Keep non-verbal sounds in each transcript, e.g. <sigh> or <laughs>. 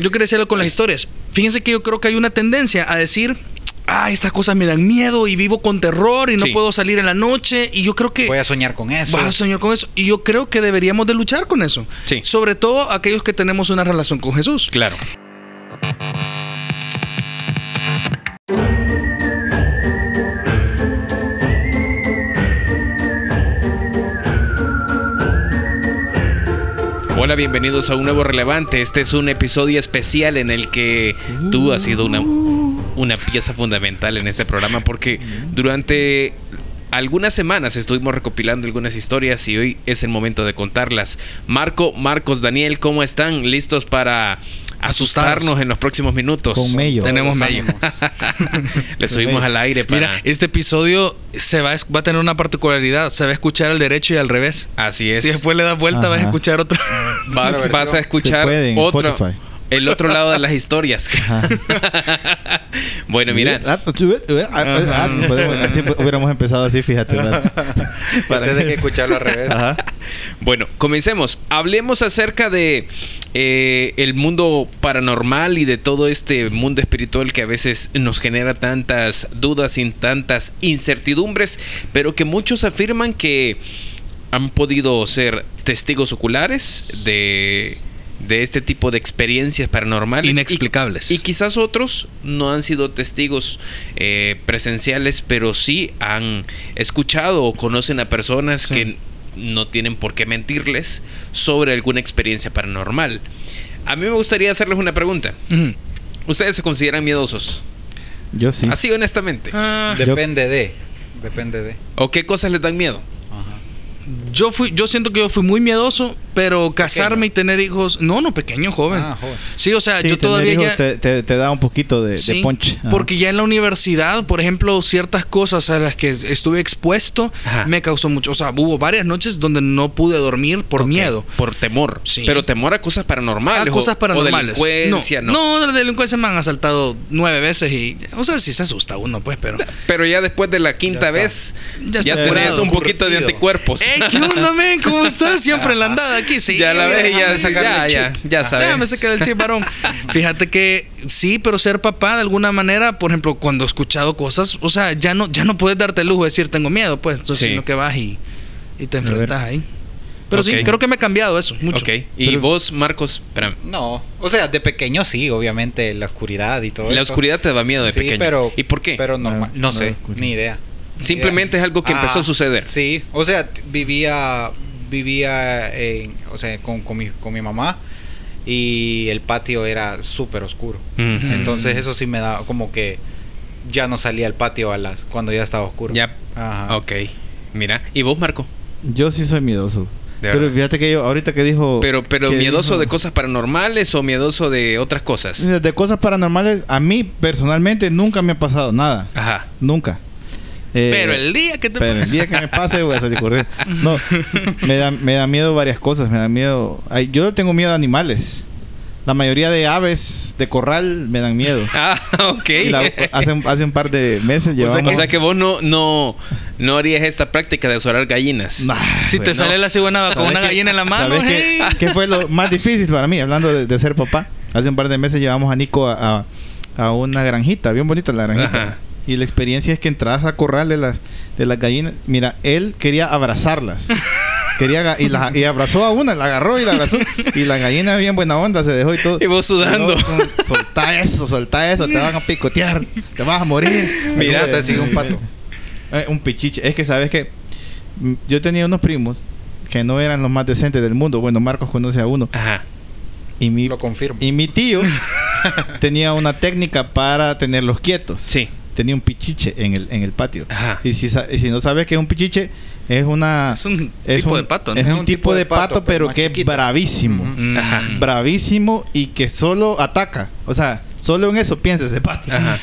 yo quería decirlo con las historias. Fíjense que yo creo que hay una tendencia a decir, ah, estas cosas me dan miedo y vivo con terror y no Sí. puedo salir en la noche. Y yo creo que... Voy a soñar con eso. Vas a soñar con eso. Y yo creo que deberíamos de luchar con eso. Sí. Sobre todo aquellos que tenemos una relación con Jesús. Claro. Bienvenidos a un nuevo relevante. Este es un episodio especial en el que tú has sido una, una pieza fundamental en este programa porque durante algunas semanas estuvimos recopilando algunas historias y hoy es el momento de contarlas. Marco, Marcos, Daniel, ¿cómo están? ¿Listos para asustarnos en los próximos minutos? Con mello. Tenemos medio. <laughs> Le subimos al aire para... Mira, este episodio se va va a tener una particularidad. Se va a escuchar al derecho y al revés. Así es. Si después le das vuelta, vas a escuchar otro. Vas, vas a escuchar otro. El otro lado de las historias. <laughs> bueno, mira, así hubiéramos empezado así, fíjate. ¿verdad? <laughs> Para Tienes que escucharlo al revés. Ajá. Bueno, comencemos. Hablemos acerca de eh, el mundo paranormal y de todo este mundo espiritual que a veces nos genera tantas dudas y tantas incertidumbres, pero que muchos afirman que han podido ser testigos oculares de, de este tipo de experiencias paranormales. Inexplicables. Y, y quizás otros no han sido testigos eh, presenciales, pero sí han escuchado o conocen a personas Sí. que no tienen por qué mentirles sobre alguna experiencia paranormal. A mí me gustaría hacerles una pregunta. ¿Ustedes se consideran miedosos? Yo sí. Así honestamente. Ah, Depende de. Depende de. ¿O qué cosas les dan miedo? Yo fui, yo siento que yo fui muy miedoso, pero casarme y tener hijos. No, no, pequeño, joven. Ah, joven. Sí, o sea, Sí, yo tener todavía hijos ya. te, te- te da un poquito de, de Sí, punch. Ajá. Porque ya en la universidad, por ejemplo, ciertas cosas a las que estuve expuesto Ajá. me causó mucho. O sea, hubo varias noches donde no pude dormir por Ok, miedo. Por temor. Sí. Pero temor a cosas paranormales. A cosas paranormales. O delincuencia, ¿no? No, la delincuencia me han asaltado nueve veces y. O sea, sí se asusta uno, pues, pero. Pero ya después de la quinta Ya está. vez, Ya ya, tenés un poquito de anticuerpos. ¡Ey, qué onda, men! ¿Cómo estás? Siempre en la andada aquí. Sí, ya la ves, ya, ya, el ya, chip. ya sabes. Déjame sacar el chip, varón. <laughs> Fíjate que sí, pero ser papá de alguna manera, por ejemplo, cuando he escuchado cosas, o sea, ya no, ya no puedes darte el lujo de decir tengo miedo, pues, entonces, Sí. sino que vas y, y te enfrentas ahí. Pero sí, Ok. creo que me ha cambiado eso, mucho. Ok. Y Pero- vos, Marcos, espérame. No. O sea, de pequeño sí, obviamente, la oscuridad y todo La eso. oscuridad te da miedo de Sí, pequeño. pero- ¿Y por qué? Pero normal. No, No, no, sé, ni idea. Simplemente es algo que empezó a suceder. Sí, o sea, vivía vivía en, o sea, con, con mi, con mi mamá y el patio era súper oscuro. Entonces eso sí me da como que ya no salía al patio a las cuando ya estaba oscuro. Ya. Ajá. Ok. Mira. ¿Y vos, Marco? Yo sí soy miedoso. De Pero fíjate que yo, ahorita que dijo. Pero, pero que miedoso dijo- de cosas paranormales o miedoso de otras cosas. De cosas paranormales, a mí personalmente nunca me ha pasado nada. Ajá. Nunca. Eh, Pero el día que te Pero el día que me pase voy a salir corriendo. No, me da, me da miedo varias cosas. Me da miedo. ay, yo tengo miedo a animales. La mayoría de aves de corral me dan miedo. <laughs> Ah, ok. Y la- hace, un- hace un par de meses o, sea, llevamos... o sea que vos no, no, no harías esta práctica de azorar gallinas. Nah, Si te güey, no. sale la cigüeña con ¿Sabes una qué? gallina en la mano, ¿Sabes qué, hey. qué fue lo más difícil para mí? Hablando de, de ser papá. Hace un par de meses llevamos a Nico a, a- a una granjita, bien bonita la granjita. Ajá. Y la experiencia es que entras a corral de las, de las gallinas. Mira, él quería abrazarlas. <laughs> Quería y, la- y abrazó a una, la agarró y la abrazó. Y la gallina bien buena onda, se dejó y todo. Y vos sudando. Y luego, soltá eso, soltá eso, te van a picotear, te vas a morir. <laughs> Mira, te sigue un pato. eh, un pichiche. Es que sabes que mm, yo tenía unos primos que no eran los más decentes del mundo. Bueno, Marcos conoce a uno. Ajá. Y mi, Lo confirmo. y mi tío <laughs> tenía una técnica para tenerlos quietos. Sí. Tenía un pichiche en el, en el patio. Ajá. Y si, y si no sabes que es un pichiche, es una... Es un es tipo un- de pato, ¿no? Es un, tipo de pato, pero, que es bravísimo. Ajá. Bravísimo y que solo ataca. O sea, solo en eso piensa ese pato. Ajá.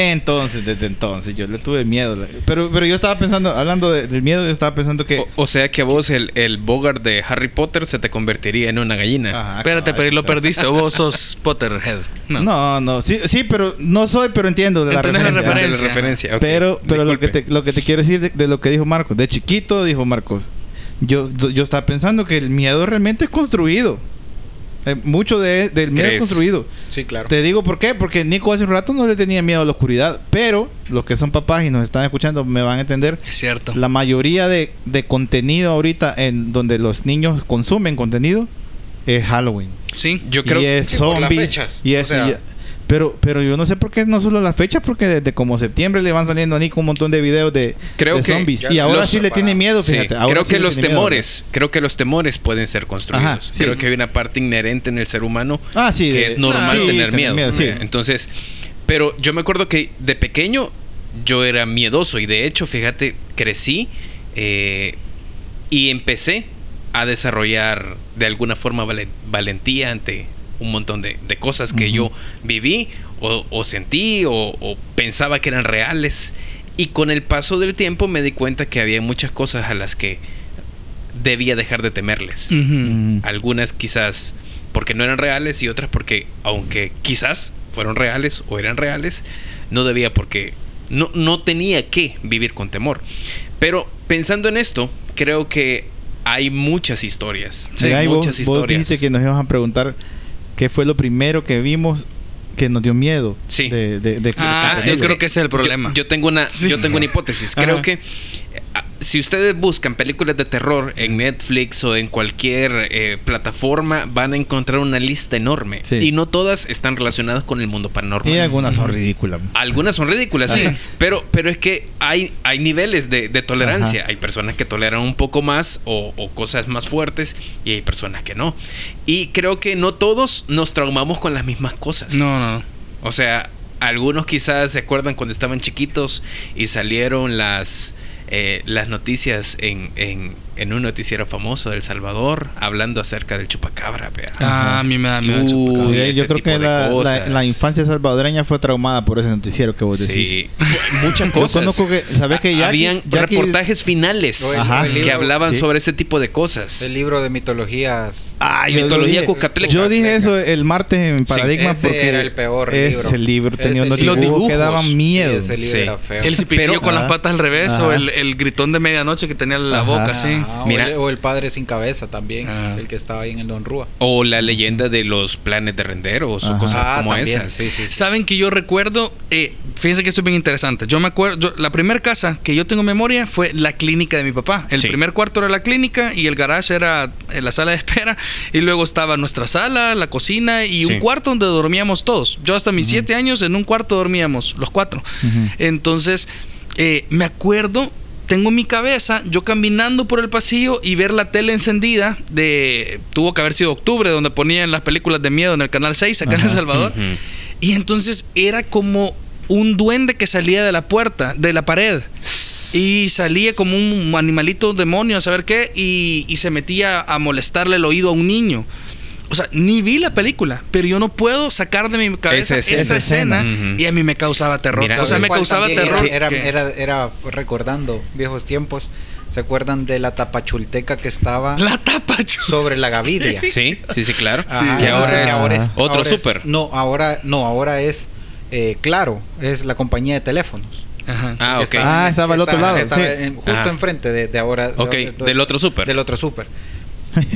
Entonces, desde entonces, yo le tuve miedo. Pero, pero yo estaba pensando, hablando de- del miedo, yo estaba pensando que... O, o sea que a vos el, el Bogart de Harry Potter se te convertiría en una gallina. Ajá, Espérate, pero lo perdiste. O vos sos <laughs> Potterhead. No. No, no, sí, sí, pero no soy, pero entiendo de la Entendés la referencia. Ah, de la referencia. referencia. ok. Pero, pero lo que, te, lo que te quiero decir de, de lo que dijo Marcos, de chiquito dijo Marcos, yo, yo estaba pensando que el miedo realmente es construido. Eh, mucho de, del miedo ¿Crees? construido. Sí, claro. Te digo por qué, porque Nico hace un rato no le tenía miedo a la oscuridad, pero los que son papás y nos están escuchando me van a entender. Es cierto. La mayoría de, de contenido ahorita en donde los niños consumen contenido es Halloween. Sí. Yo creo y es que por las zombies. fechas, y o es- sea. y- pero, pero yo no sé por qué no solo las fechas, porque desde como septiembre le van saliendo a Nico un montón de videos de, Creo de que zombies. Y ahora sí le tiene miedo, Sí, fíjate. ahora creo sí que los miedo. temores, creo que los temores pueden ser construidos. Ajá, sí. Creo que hay una parte inherente en el ser humano Ah, que de- es normal tener miedo. Entonces, pero yo me acuerdo que de pequeño yo era miedoso y de hecho, fíjate, crecí eh, y empecé a desarrollar de alguna forma vale- valentía ante un montón de, de cosas que Ujú. yo viví o, o sentí o, o pensaba que eran reales. Y con el paso del tiempo me di cuenta que había muchas cosas a las que debía dejar de temerles. Ujú. Mm. Algunas quizás porque no eran reales y otras porque aunque quizás fueron reales o eran reales, no debía porque no, no tenía que vivir con temor. Pero pensando en esto, creo que hay muchas historias. Sí, Mira, y vos- muchas vos, historias. dijiste que nos ibas a preguntar qué fue lo primero que vimos que nos dio miedo. Sí. De, de- de- Ah, yo creo que ese es el problema. Yo, tengo una, Sí. yo tengo una hipótesis. Creo Ajá. que si ustedes buscan películas de terror en Netflix o en cualquier eh, plataforma, van a encontrar una lista enorme. Sí. Y no todas están relacionadas con el mundo paranormal. Y algunas son ridículas. Algunas son ridículas, sí. Pero, pero es que hay, hay niveles de, de tolerancia. Ajá. Hay personas que toleran un poco más o, o cosas más fuertes y hay personas que no. Y creo que no todos nos traumamos con las mismas cosas. No, no. O sea, algunos quizás se acuerdan cuando estaban chiquitos y salieron las, eh, las noticias en, en, en un noticiero famoso de El Salvador hablando acerca del chupacabra. vea. Ah, a mí me da miedo. el chupacabra. Este yo creo que la, la- la infancia salvadoreña fue traumada por ese noticiero que vos decís. Sí, <laughs> muchas Yo cosas. conozco que, ¿sabes que Jackie- Habían Jackie- reportajes finales O Ajá. o que libro- hablaban Sí. sobre ese tipo de cosas. El libro de mitologías. Ah, yo Mitología dije- cucatleca. Yo dije eso el martes en Paradigma ese porque era el peor ese libro Ese tenía unos libro. Los dibujos, que dibujos. daban miedo. Sí, ese libro Sí. era feo. El cipillo con las patas al revés o Ajá. el, el gritón de medianoche que tenía la Ajá. boca Ah, o el- o, el, padre sin cabeza también, Ah. el que estaba ahí en el Don Rúa. O la leyenda de los planes de renderos o cosas Ah, como también, esas. Sí, sí, sí. Saben que yo recuerdo, eh, fíjense que esto es bien interesante. Yo me acuerdo, yo- la primera casa que yo tengo memoria fue la clínica de mi papá. El Sí. primer cuarto era la clínica y el garage era eh, la sala de espera. Y luego estaba nuestra sala, la cocina y Sí. un cuarto donde dormíamos todos. Yo hasta mis siete años en un cuarto dormíamos, los cuatro. Entonces, eh, me acuerdo, tengo en mi cabeza, yo caminando por el pasillo y ver la tele encendida de, tuvo que haber sido octubre, donde ponían las películas de miedo en el Canal 6, acá en El. Salvador. Y entonces era como un duende que salía de la puerta, de la pared. Y salía como un animalito demonio, a saber qué, y, y se metía a molestarle el oído a un niño. O sea, ni vi la película, pero yo no puedo sacar de mi cabeza Esa esa, escena. y a mí me causaba terror. Mira, o sea, me causaba terror. Era, que- era, era, era recordando viejos tiempos. ¿Se acuerdan de la tapachulteca que estaba la sobre la Gavidia? <laughs> Sí, sí, sí, claro. Que no ahora, sé, es ahora es- otro ahora es- súper. no, ahora no, ahora es eh, Claro, es la compañía de teléfonos. Ajá. Ah, Que ok. está- Ah, estaba al otro está- lado, estaba sí. en- justo Ajá. enfrente de, de ahora. de- Ok, de- de- del otro súper. Del otro súper.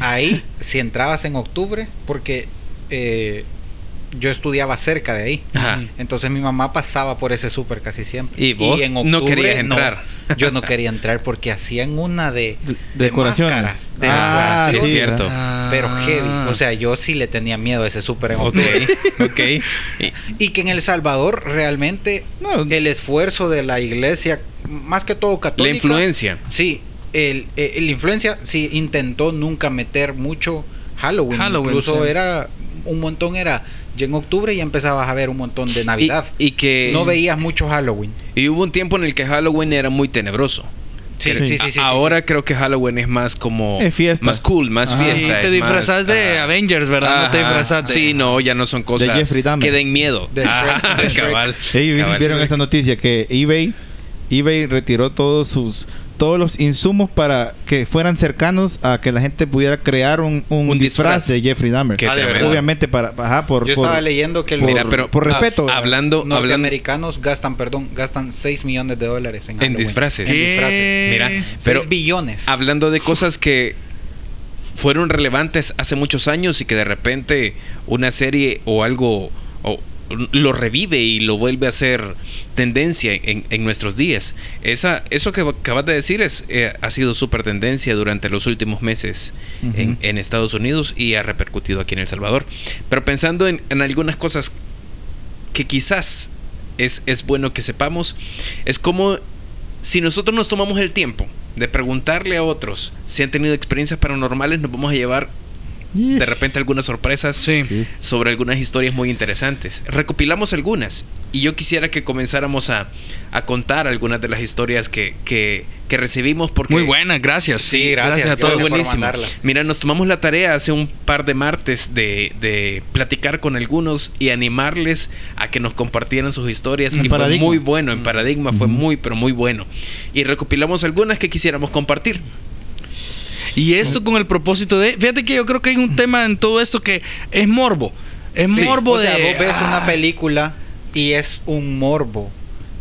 Ahí, si entrabas en octubre, porque eh, yo estudiaba cerca de ahí. Ajá. Entonces mi mamá pasaba por ese súper casi siempre. ¿Y vos no querías entrar? yo no quería entrar porque hacían una de, De- de decoraciones. máscaras, de Ah, es sí, cierto. Ah. pero heavy. O sea, yo sí le tenía miedo a ese súper en octubre. ok. Y- <laughs> Y que en El Salvador realmente No. el esfuerzo de la iglesia, más que todo la católica. influencia. Sí, el, el- la influencia sí intentó nunca meter mucho Halloween. Halloween, Incluso sí. era un montón, era ya en octubre ya empezabas a ver un montón de Navidad. Y, y que no veías mucho Halloween. y hubo un tiempo en el que Halloween era muy tenebroso. Sí, sí, sí, sí, Ahora sí. creo que Halloween es más como Es fiesta. más cool, más Ajá. Fiesta. te disfrazas más- de ajá. Avengers, ¿verdad? No te disfrazas de... Sí, no, ya no son cosas Jeffrey Dahmer. que den miedo. De Ajá, Shrek, de <laughs> Shrek. cabal. Ellos Cabal. vieron esta noticia que eBay eBay retiró todos sus todos los insumos para que fueran cercanos a que la gente pudiera crear un, un, Un disfraz, disfraz. de Jeffrey Dahmer. Ah. Obviamente para ajá, por, Yo por- estaba leyendo que por- Mira, pero por ah, respeto. hablando, hablando norteamericanos gastan, perdón, gastan 6 millones de dólares en, En disfraces. En disfraces. Mira, 6 pero billones. hablando de cosas que fueron relevantes hace muchos años y que de repente una serie o algo o lo revive y lo vuelve a ser tendencia en, en nuestros días. Esa, eso que acabas de decir es, eh, ha sido súper tendencia durante los últimos meses en, en Estados Unidos y ha repercutido aquí en El Salvador. Pero pensando en, en algunas cosas que quizás es, es bueno que sepamos, es como si nosotros nos tomamos el tiempo de preguntarle a otros si han tenido experiencias paranormales, nos vamos a llevar de repente algunas sorpresas Sí. Sí. sobre algunas historias muy interesantes. Recopilamos algunas y yo quisiera que comenzáramos a, a contar algunas de las historias que, que, que recibimos porque... Muy buenas, gracias. Sí, gracias, a Todo todos. buenísimo. Mira, nos tomamos la tarea hace un par de martes de, de platicar con algunos y animarles a que nos compartieran sus historias. En y Paradigma. fue muy bueno, en Paradigma fue muy, pero muy bueno. Y recopilamos algunas que quisiéramos compartir. Y esto con el propósito de. Fíjate que yo creo que hay un tema en todo esto que es morbo. Es Sí. morbo o sea, de. vos ves ah, una película y es un morbo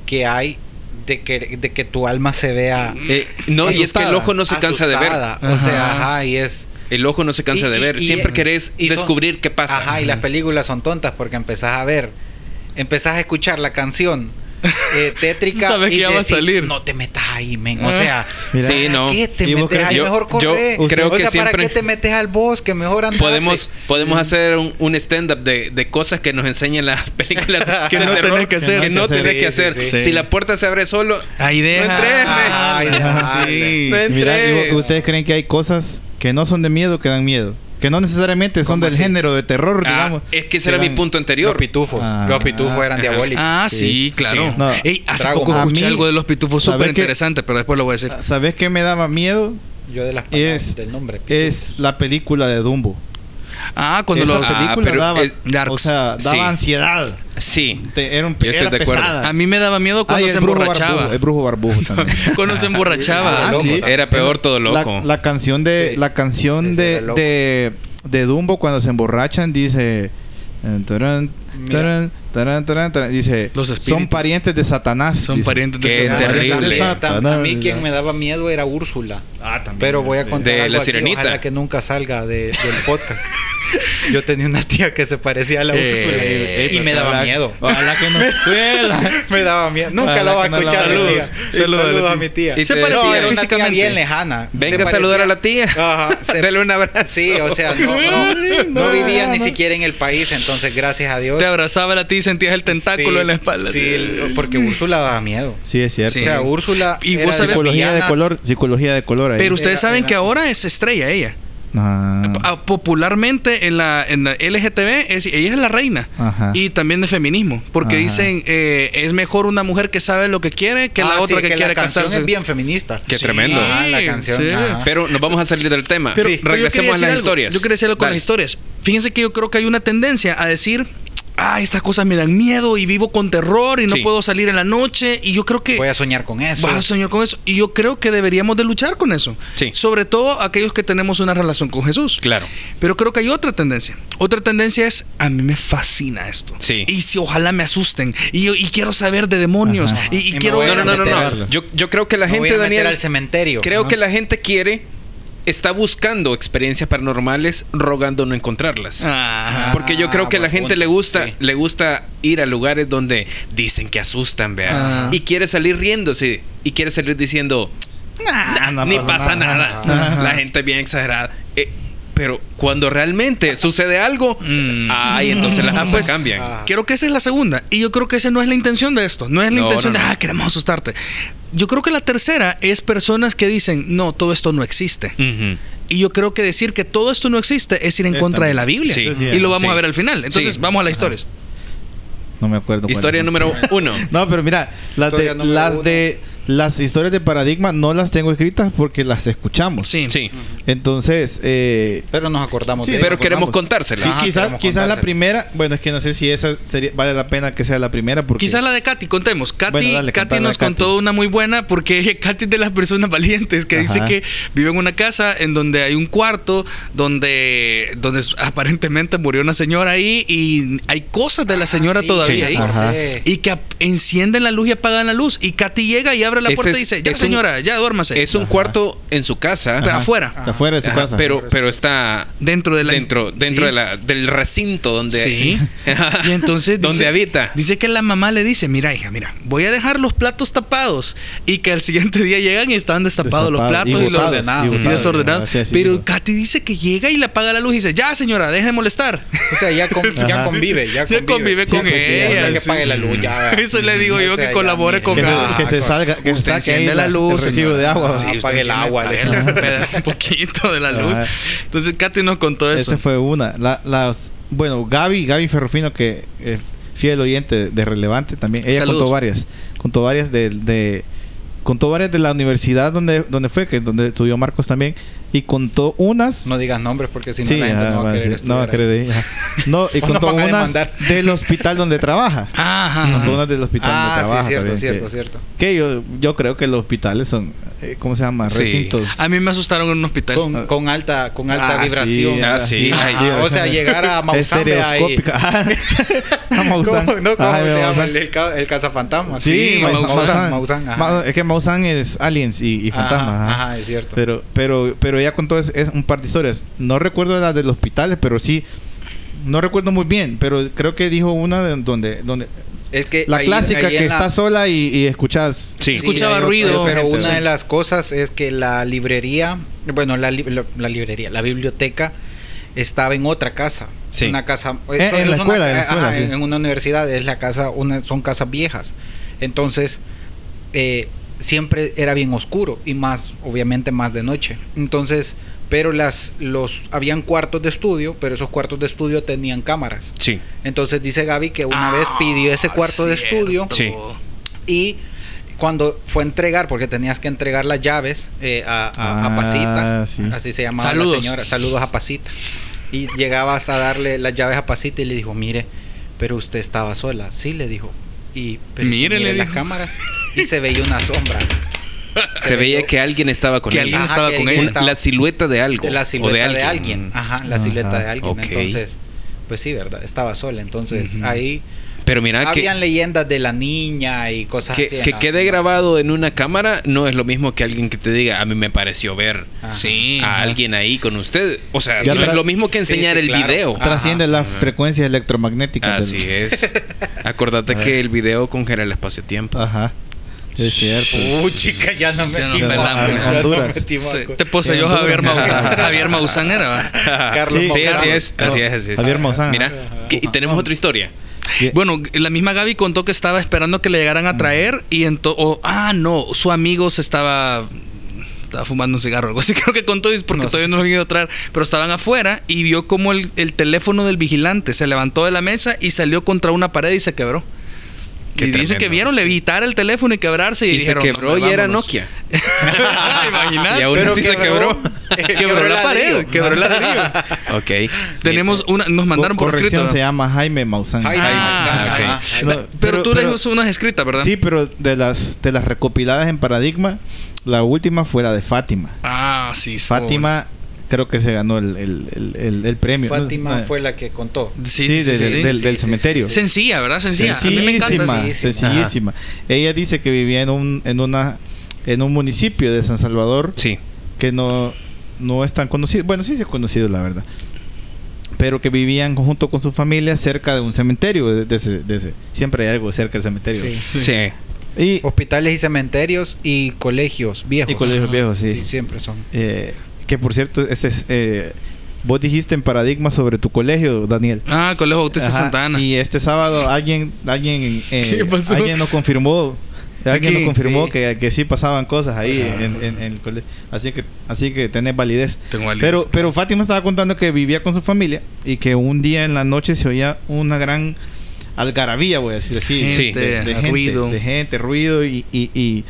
que hay de que, de que tu alma se vea Eh, no, y es que el Asustada. ojo no se cansa de ver. asustada. O sea, Ajá. ajá, y es... El ojo no se cansa y- de ver. y- Siempre querés y son- descubrir qué pasa. Ajá, y las películas son tontas porque empezás a ver, empezás a escuchar la canción eh, tétrica Sabes y que ya te va a salir. No te metas ahí, men. O sea, Mira. Sí, ¿para no. qué te ¿Y vos metes crees- ahí? yo- mejor yo corre. creo o que sea, siempre- ¿para qué te metes al bosque? Mejor andate. Podemos, podemos hacer un, un stand-up de, de cosas que nos enseñan las <laughs> películas Que no tenés que hacer. Que no Sí, tenés sí, que hacer. sí, sí. Si la puerta se abre solo, Ahí deja. No entres, men. Ay, sí. No entres. Mira, ¿y ¿ustedes creen que hay cosas que no son de miedo que dan miedo? Que no necesariamente son ¿Cómo del así? género de terror, Ah, digamos. es que ese era mi punto Los anterior. pitufos. Ah. los pitufos eran Ajá. diabólicos. Ah, sí, Sí. claro. Sí. No. Ey, hace Dragon. poco escuché mí- algo de los pitufos ¿sabes súper qué? interesante, pero después lo voy a decir. ¿Sabes qué me daba miedo? Yo de las palabras Es, del nombre. es la película de Dumbo. Ah, cuando Esa los. Ah, película daba, es- Darks. o sea, daba Sí. ansiedad. Sí. Te- era un, Yo estoy era de acuerdo. pesada. A mí me daba miedo cuando Ay, se emborrachaba. barbujo, el brujo barbujo también. <laughs> Cuando se emborrachaba. Ah, sí. Era peor todo loco. la canción de Sí. la canción de, de de Dumbo cuando se emborrachan dice tarán, tarán, tarán, dice Los son parientes de Satanás. Son dice. parientes de Qué Satanás. terrible. De A mí quien me daba miedo era Úrsula. Ah, también. Pero voy a contar De algo la aquí, sirenita. ojalá que nunca salga de- del podcast. <laughs> Yo tenía una tía que se parecía a la Eh, Úrsula eh, y me daba miedo. Ojalá que no <laughs> duela. me daba miedo. Nunca lo va a no la escuchar. Saludos. tía. Saludos a la Saludos a mi tía. Y Se parecía No, era una tía físicamente. bien lejana. Venga a saludar a la tía. Ajá, <laughs> se- un abrazo. Sí, o sea, no, no, no vivía ni siquiera en el país, entonces gracias a Dios. Te abrazaba a ti y sentías el tentáculo Sí, en la espalda. Sí, porque Úrsula daba miedo. Sí, es cierto. Sí. O sea, Úrsula. Y era vos de sabes- Psicología de color, psicología de color ahí. Pero ustedes Era- saben era- que ahora es estrella ella. Ah. Popularmente en la, en la LGTB, es, ella es la reina. Ajá. Y también de feminismo. Porque Ajá. dicen, eh, es mejor una mujer que sabe lo que quiere que la Ah, otra sí, que, la quiere canción casarse. es bien feminista. Qué Sí, tremendo. Ah, la canción. sí. Pero nos vamos a salir del tema. Pero, Regresemos a decir las algo. historias. Yo quería decirlo con Dale. las historias. Fíjense que yo creo que hay una tendencia a decir, ah, estas cosas me dan miedo y vivo con terror y no Sí. puedo salir en la noche. Y yo creo que Voy a soñar con eso. vas a soñar con eso. Y yo creo que deberíamos de luchar con eso. Sí. Sobre todo aquellos que tenemos una relación con Jesús. Claro. Pero creo que hay otra tendencia. Otra tendencia es, a mí me fascina esto. Sí. Y si ojalá me asusten. Y, y quiero saber de demonios. Ajá. Y, y Y me quiero No, no, no, no, no. Yo, yo creo que la Me voy gente, a meter Daniel, al cementerio. creo Ajá. que la gente quiere, está buscando experiencias paranormales, rogando no encontrarlas. Ajá. Porque yo creo que a la gente punto, le gusta, sí. le gusta ir a lugares donde dicen que asustan, vea. Ah. Y quiere salir riéndose. Y quiere salir diciendo, Nah, no ni pasa nada. La gente es bien exagerada. Eh, pero cuando realmente sucede algo, Mm. ay, entonces las Ah, cosas pues, cambian. ah. Creo que esa es la segunda. Y yo creo que esa no es la intención de esto. No es la No, intención no, de, no. ah, queremos asustarte. Yo creo que la tercera es personas que dicen, no, todo esto no existe. Y yo creo que decir que todo esto no existe es ir en Es contra de la Biblia. Sí. y lo vamos Sí. a ver al final. Entonces, Sí. vamos a las historias. No me acuerdo. Historia número uno. <laughs> No, pero mira, las de Historia las uno. de las historias de paradigma no las tengo escritas porque las escuchamos. Sí. Sí. Entonces, eh, Pero nos acordamos Sí, de Pero queremos contárselas. y Ajá, quizás queremos quizás la primera, bueno, es que no sé si esa sería, vale la pena que sea la primera porque Quizás la de Katy, contemos. Katy, Bueno, dale, Katy nos Katy. contó una muy buena porque ella- <laughs> Katy es de las personas valientes que dice Ajá. que vive en una casa en donde hay un cuarto donde, donde aparentemente murió una señora ahí y hay cosas de la señora Ah, sí, todavía sí. ahí. Ajá. Y que encienden la luz y apagan la luz. Y Katy llega y abre abre la puerta es- y dice, ya es un- señora, ya duérmase. Es un Ajá. cuarto en su casa. Pero afuera. Ajá. Afuera de su Ajá, casa. pero, pero está Dentro de la dentro, dentro sí. de la, del recinto donde Sí. <laughs> Y entonces <laughs> donde dice- habita. Dice que la mamá le dice, mira hija, mira, voy a dejar los platos tapados. Y que al siguiente día llegan y estaban destapados los platos y, y los botados, y y botados. desordenados. Pero. Katy dice que llega y le apaga la luz y dice, ya señora, deje de molestar. O sea, ya, con- ya <laughs> convive, ya Ya convive. convive con pues, ella. Que sí. pague la luz, ya. Eso le digo yo que colabore con que, se, Ah, que se con- salga, que Usted saque enciende la luz, el recibo señora. de agua. Sí, Apague el agua, <laughs> la- un poquito de la luz. Entonces Katy nos contó eso. Esa fue una. La, las, bueno, Gaby, Gaby Ferrufino, que es fiel oyente de Relevante también. Ella Saludos. contó varias. Contó varias de, de contó varias de la universidad donde, donde fue, que donde estudió Marcos también. Y contó unas. No digas nombres porque si no sí, la gente ajá, no va a va a querer decir- no va a querer ir. No, y <laughs> contó unas del hospital donde trabaja. <laughs> Ajá. Contó unas del hospital donde Ah, trabaja. sí, cierto, cierto, que, cierto. que yo, yo creo que los hospitales son, eh, ¿cómo se llama? Sí. Recintos. A mí me asustaron en un hospital. Con, con alta, con alta Ah, vibración. sí, Ah, sí. Ajá, sí, o sea, llegar a <laughs> y- Estereoscópica. a Maussan. <laughs> ¿Cómo, no, ¿cómo Ajá, se llama? El, el, el cazafantasma. Sí, Sí, Maussan. Maussan, Maussan, ajá. Ma- Es que Maussan es aliens y, y fantasmas. Ajá, ajá. ajá, es cierto. Pero, pero, pero ella contó es, es un par de historias. No recuerdo las del hospital, pero sí. No recuerdo muy bien, pero creo que dijo una de donde, donde es que la ahí- clásica ahí que la- estás sola y, y escuchas. Sí. Escuchaba ruido. Pero Gente, una sí. de las cosas es que la librería, bueno, la, li- la- la librería, la biblioteca estaba en otra casa. Sí. Una casa. Eh, en es la una escuela, ca- en la escuela, ajá, sí. en, en una universidad es la casa, una, son casas viejas. Entonces, eh, siempre era bien oscuro y más, obviamente, más de noche. Entonces, pero las, los, habían cuartos de estudio, pero esos cuartos de estudio tenían cámaras. Sí. Entonces dice Gaby que una Ah, vez pidió ese cuarto de estudio Sí. y cuando fue a entregar, porque tenías que entregar las llaves eh, a, a- a Ah, Pasita, sí. así se llamaba Saludos. la señora, saludos a Pasita. Y llegabas a darle las llaves a Pasita y le dijo, mire, pero usted estaba sola. Sí, le dijo. Y pero Mire, le las dijo. cámaras y se veía una sombra. Se veía que alguien estaba con Que él. alguien Ajá, estaba que con ella. estaba- La silueta de algo. De la o silueta de de alguien. alguien. Ajá, la Ajá. silueta de alguien. Ok. Entonces, pues sí, ¿verdad? Estaba sola. Entonces, Ujú. ahí Pero mira que, habían leyendas de la niña y cosas que, así. que quede grabado en una cámara no es lo mismo que alguien que te diga, a mí me pareció ver. Sí. a alguien ahí con usted. O sea, Ya no es lo mismo que Sí, enseñar sí, el claro. video. Trasciende las frecuencias electromagnéticas. del- Así es. <laughs> Acordate que el video congela el espacio-tiempo. Ajá. Es cierto. Uy, chica, ya no me Ya no pelamos. ya no Honduras. metimos Sí, te poseyó Sí, Javier Honduras. Maussan. <laughs> Javier Maussan era. Carlos Sí, Maussan. así es, así es, así es. Javier Maussan. Mira, que- y tenemos otra historia. Bueno, la misma Gaby contó que estaba esperando que le llegaran a traer y entonces... ah, no, su amigo se estaba... Estaba fumando un cigarro, algo así <laughs> creo que contó porque No todavía no lo vino a traer. Pero estaban afuera y vio como el, el teléfono del vigilante se levantó de la mesa y salió contra una pared y se quebró. Qué y dice tremendo. que vieron levitar el teléfono y quebrarse y, Y, se dijeron, quebró "No, y era vámonos". Nokia. <laughs> Imagínate. Y aún Pero así se quebró. Quebró <laughs> la pared, quebró el ladrillo. <laughs> ok. Tenemos una, nos mandaron por escrito. se llama Jaime Maussan. Jaime Ah. No, pero, pero- tú pero- lees unas escritas, ¿verdad? Sí, pero de las de las recopiladas en Paradigma, la última fue la de Fátima. Ah, sí. Fátima creo que se ganó el, el, el, premio. Fátima No, fue la que contó. Sí, Sí, sí, de- sí, del, sí. del- del Sí, sí, cementerio. Sencilla, ¿verdad? Sencilla. A mí me encanta. Sencillísima, sencillísima. Ella dice que vivía en un, en una en un municipio de San Salvador Sí. que no, no es tan conocido. Bueno, sí, sí es conocido, la verdad. Pero que vivían junto con su familia cerca de un cementerio. De, de ese, de ese- Siempre hay algo cerca del cementerio. Sí. Sí. Y, Hospitales y cementerios y colegios viejos. y colegios viejos, sí. Sí, siempre son. Eh, que por cierto, ese es, eh, vos dijiste en Paradigma sobre tu colegio, Daniel. Ah, Colegio Bautista Ajá, Santa Ana. Y este sábado alguien, alguien, eh, <laughs> ¿Qué pasó? alguien nos confirmó, alguien nos confirmó sí. que, que sí pasaban cosas ahí en, en- en el colegio. Así que, así que tenés validez. Tengo validez. Pero, pero Fátima estaba contando que vivía con su familia y que un día en la noche se oía una gran algarabía, voy a decir así, Sí. de, de gente, ruido. de gente, ruido y, y, y,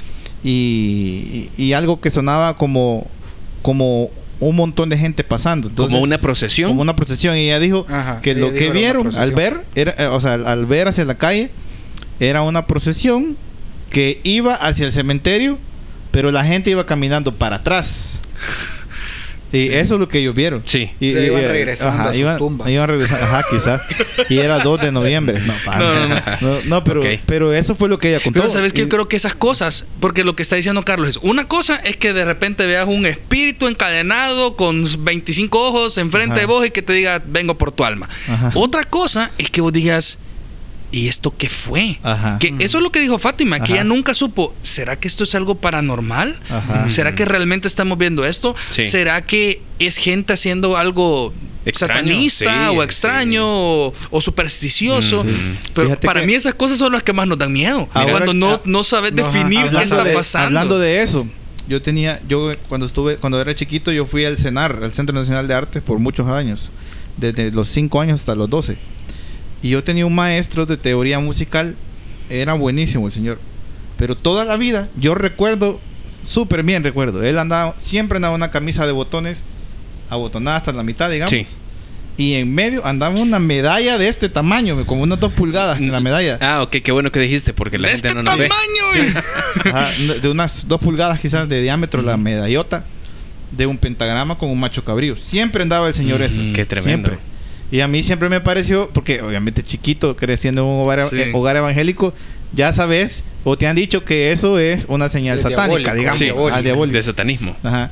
y- y algo que sonaba como, como un montón de gente pasando. Entonces, Como una procesión. Como una procesión. Y ella dijo Ajá, que ella lo dijo que vieron al ver, era, eh, o sea, al ver hacia la calle, era una procesión que iba hacia el cementerio, pero la gente iba caminando para atrás. Y eso es lo que ellos vieron. Sí. Y, Se y- iban y- regresando a sus iban, tumbas. iban regresando, ajá, <laughs> quizás. Y era 2 de noviembre. <laughs> No, No, no, no. no, no, pero, pero eso fue lo que ella contó. Pero sabes que Y- yo creo que esas cosas, porque lo que está diciendo Carlos es, una cosa es que de repente veas un espíritu encadenado con 25 ojos enfrente Ajá. de vos y que te diga, vengo por tu alma. Ajá. Otra cosa es que vos digas, ¿y esto qué fue? Ajá. Que eso es lo que dijo Fátima, que Ajá. ella nunca supo, ¿será que esto es algo paranormal? Ajá. ¿Será que realmente estamos viendo esto? Sí. ¿Será que es gente haciendo algo Extraño, satanista sí, o extraño o, o supersticioso? Mm. Pero Fíjate para mí esas cosas son las que más nos dan miedo. Ahora- cuando no, no sabes no, definir qué está de- pasando. Hablando de eso, yo tenía, yo cuando estuve, cuando era chiquito, yo fui al CENAR, al Centro Nacional de Arte, por muchos años, desde los 5 años hasta los 12. Y yo tenía un maestro de teoría musical, era buenísimo el señor. Pero toda la vida, yo recuerdo, súper bien recuerdo, él andaba, siempre andaba una camisa de botones, abotonada hasta la mitad, digamos. Sí. Y en medio andaba una medalla de este tamaño, como unas dos pulgadas, la medalla. Ah, ok, qué bueno que dijiste, porque la de gente este no nos ve. tamaño. <laughs> Ajá, de unas dos pulgadas quizás de diámetro la medallota de un pentagrama con un macho cabrío. Siempre andaba el señor Mm, ese. qué tremendo. Siempre. Y a mí siempre me pareció, porque obviamente chiquito, creciendo en un hogar, Sí. eh, hogar evangélico, ya sabes, o te han dicho que eso es una señal satánica, digamos. Sí, diabólico. Ah, diabólico. de satanismo. Ajá.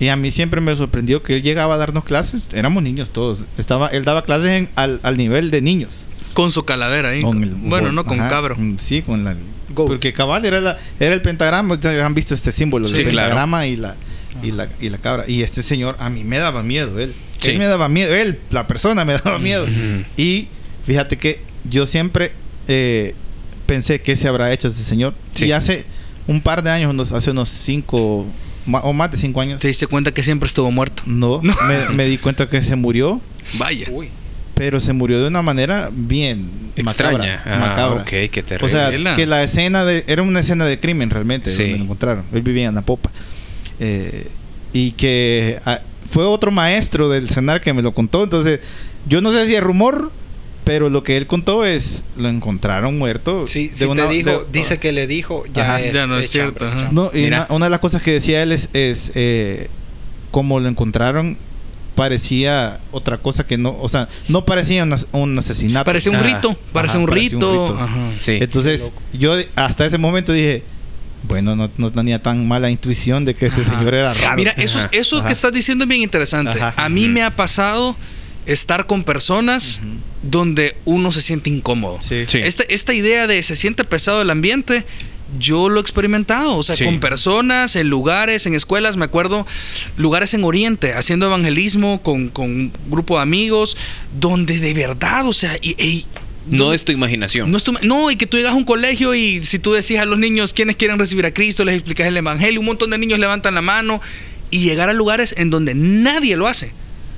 Y a mí siempre me sorprendió que él llegaba a darnos clases, éramos niños todos. Estaba, él daba clases en- al, al nivel de niños. Con su calavera ahí. Con el- bueno, no con ajá, cabro. Sí, con la. Goat. Porque cabal era, la, era el pentagrama. Ustedes han visto este símbolo, Sí, el claro. pentagrama y, la, y, la, y la cabra. Y este señor a mí me daba miedo. Él, Sí. él me daba miedo. Él, la persona, me <laughs> daba miedo. Ujú. Y fíjate que yo siempre eh, pensé que se habrá hecho ese señor. Sí. Y hace un par de años, unos, hace unos cinco o más de cinco años, Te diste cuenta que siempre estuvo muerto. no, <laughs> No. Me, me di cuenta que se murió. Vaya. Uy. Pero se murió de una manera bien Extraña. macabra. Ah, macabra. ok, qué terrible. O sea, que la escena de... Era una escena de crimen realmente, Sí. donde lo encontraron. Él vivía en la popa. Eh, y que ah, fue otro maestro del cenar que me lo contó. Entonces, yo no sé si es rumor, pero lo que él contó es... Lo encontraron muerto. Sí, de si una- te dijo, de- dice que le dijo, ya, Ajá. es, Ya no es cierto, chambre. No, y una, una de las cosas que decía él es... es eh, como lo encontraron parecía otra cosa que no, o sea, no parecía un, as- un asesinato. Parece un Ah, rito. Parece ajá, un parecía un rito. Ajá. Sí. Entonces, yo hasta ese momento dije, bueno, no, no tenía tan mala intuición de que este Ajá. señor era raro. Mira, eso, eso Ajá. que estás diciendo es bien interesante. Ajá. A mí me ha pasado estar con personas donde uno se siente incómodo. Sí. Sí. Este- esta idea de se siente pesado el ambiente, yo lo he experimentado, o sea, Sí. con personas, en lugares, en escuelas, me acuerdo, lugares en Oriente, haciendo evangelismo con, con un grupo de amigos, donde de verdad, o sea, y, y- no es tu imaginación. no, es tu- no, y que tú llegas a un colegio y si tú decís a los niños quiénes quieren recibir a Cristo, les explicas el Evangelio, un montón de niños levantan la mano y llegar a lugares en donde nadie lo hace.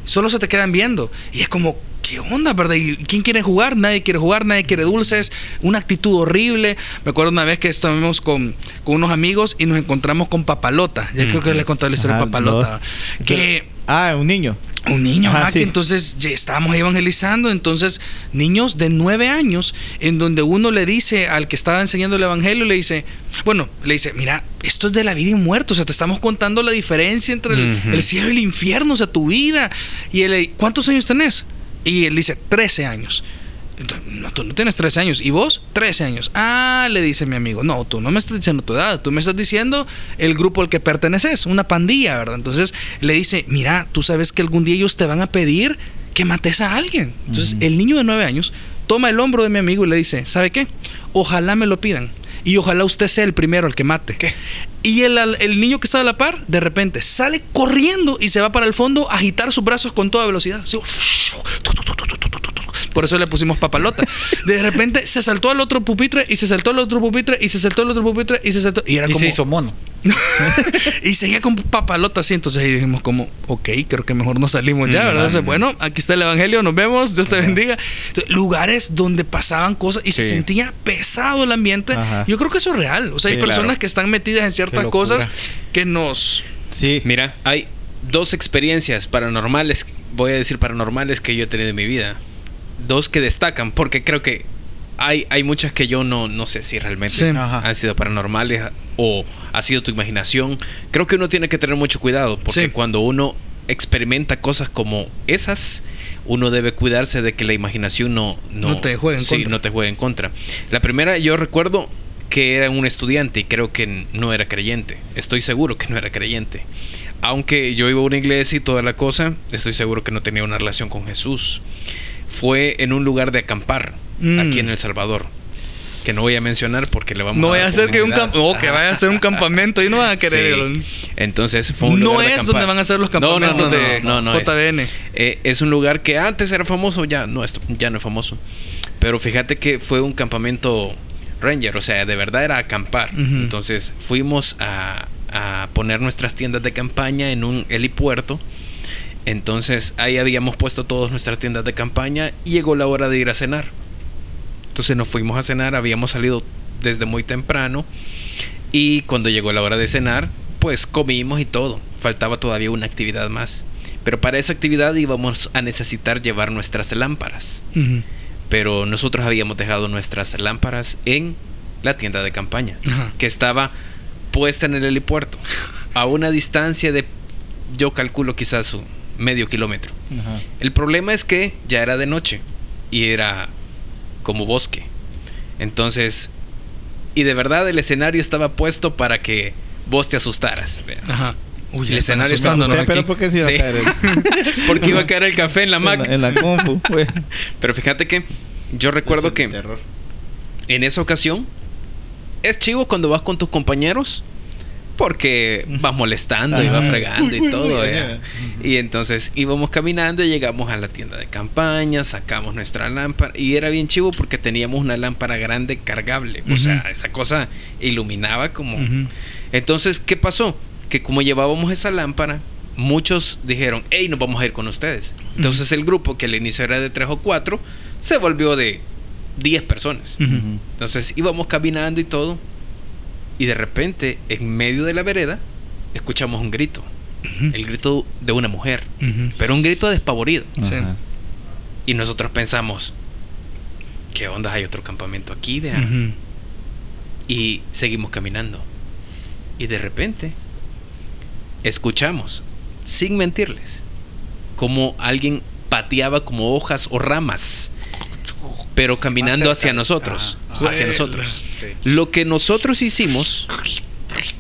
Solo se te quedan viendo. Y es como, ¿qué onda, verdad? ¿Y quién quiere jugar? Nadie quiere jugar, nadie quiere dulces. Una actitud horrible. Me acuerdo una vez que estábamos con, con unos amigos y nos encontramos con Papalota. Ya creo que Ujú. les contado la historia de Papalota. no. Que Ah, un niño. Un niño, sí. entonces ya estábamos evangelizando, entonces niños de nueve años, en donde uno le dice al que estaba enseñando el evangelio, le dice, bueno, le dice, mira, esto es de la vida y muerte, o sea, te estamos contando la diferencia entre el, cielo y el infierno, o sea, tu vida. Y él, le- ¿cuántos años tenés? Y él dice, 13 años. Entonces, no, tú no tienes 13 años. ¿Y vos? 13 años. Ah, le dice mi amigo. No, tú no me estás diciendo tu edad. Tú me estás diciendo el grupo al que perteneces. Una pandilla, ¿verdad? Entonces le dice, mira, tú sabes que algún día ellos te van a pedir que mates a alguien. Entonces el niño de 9 años toma el hombro de mi amigo y le dice, ¿sabe qué? Ojalá me lo pidan. Y ojalá usted sea el primero el que mate. Y el, el niño que está a la par, de repente, sale corriendo y se va para el fondo a agitar sus brazos con toda velocidad. Así, por eso le pusimos papalota. De repente se saltó al otro pupitre y se saltó al otro pupitre y se saltó al otro pupitre y se saltó. Y era Y como. se hizo mono. <laughs> y seguía con papalota así. Entonces ahí dijimos como, ok, creo que mejor nos salimos ya, ¿verdad? Entonces, bueno, aquí está el evangelio, nos vemos, Dios te bendiga. Entonces, lugares donde pasaban cosas y se sentía pesado el ambiente. Ajá. Yo creo que eso es real. O sea, Sí, hay personas claro. que están metidas en ciertas cosas que nos. Sí. Mira, hay dos experiencias paranormales, voy a decir paranormales que yo he tenido en mi vida. Dos que destacan, porque creo que hay, hay muchas que yo no, no sé si realmente Sí. Han sido paranormales o ha sido tu imaginación. Creo que uno tiene que tener mucho cuidado, porque Sí. cuando uno experimenta cosas como esas, uno debe cuidarse de que la imaginación no, No te juegue en sí, contra. no te juegue en contra. La primera, yo recuerdo que era un estudiante y creo que no era creyente. Estoy seguro que no era creyente. Aunque yo iba a una iglesia y toda la cosa, estoy seguro que no tenía una relación con Jesús. Fue en un lugar de acampar, Mm. aquí en El Salvador. Que no voy a mencionar porque le vamos No a vaya dar a ser que un oh, que vaya a ser un campamento y no van a querer. Sí. Entonces fue un No de es acampar. donde van a ser los No, no, no, campamentos no, de no, no es. JBN. Eh, es un lugar que antes era famoso, ya no es, ya no es famoso. Pero fíjate que fue un campamento ranger, o sea, de verdad era acampar. Entonces fuimos a, a poner nuestras tiendas de campaña en un helipuerto. Entonces ahí habíamos puesto todas nuestras tiendas de campaña y llegó la hora de ir a cenar. Entonces nos fuimos a cenar, habíamos salido desde muy temprano y cuando llegó la hora de cenar, pues comimos y todo. Faltaba todavía una actividad más. Pero para esa actividad íbamos a necesitar llevar nuestras lámparas. Pero nosotros habíamos dejado nuestras lámparas en la tienda de campaña, que estaba puesta en el helipuerto, a una distancia de, yo calculo quizás un medio kilómetro. Ajá. El problema es que ya era de noche y era como bosque. Entonces, y de verdad el escenario estaba puesto para que vos te asustaras. Ajá. Uy, El escenario está Pero. ¿por qué se iba Sí. a caer el- <laughs> Porque iba a caer el café en la <laughs> en Mac. la, en la compu? pues? <laughs> Pero fíjate que yo recuerdo que terror. en esa ocasión es chivo cuando vas con tus compañeros porque vas molestando y vas fregando y todo. sí. Y entonces íbamos caminando y llegamos a la tienda de campaña, sacamos nuestra lámpara y era bien chivo porque teníamos una lámpara grande cargable. O sea, esa cosa iluminaba como... Entonces, ¿qué pasó? Que como llevábamos esa lámpara, muchos dijeron, hey, nos vamos a ir con ustedes. Entonces el grupo, que al inicio era de tres o cuatro, se volvió de 10 personas. Entonces íbamos caminando y todo, y de repente, en medio de la vereda, escuchamos un grito. El grito de una mujer, pero un grito despavorido. Y nosotros pensamos, ¿qué onda? Hay otro campamento aquí, vea. Ujú. Y seguimos caminando. Y de repente escuchamos, sin mentirles, como alguien pateaba como hojas o ramas, pero caminando hacia nosotros. Hacia nosotros. Sí. Lo que nosotros hicimos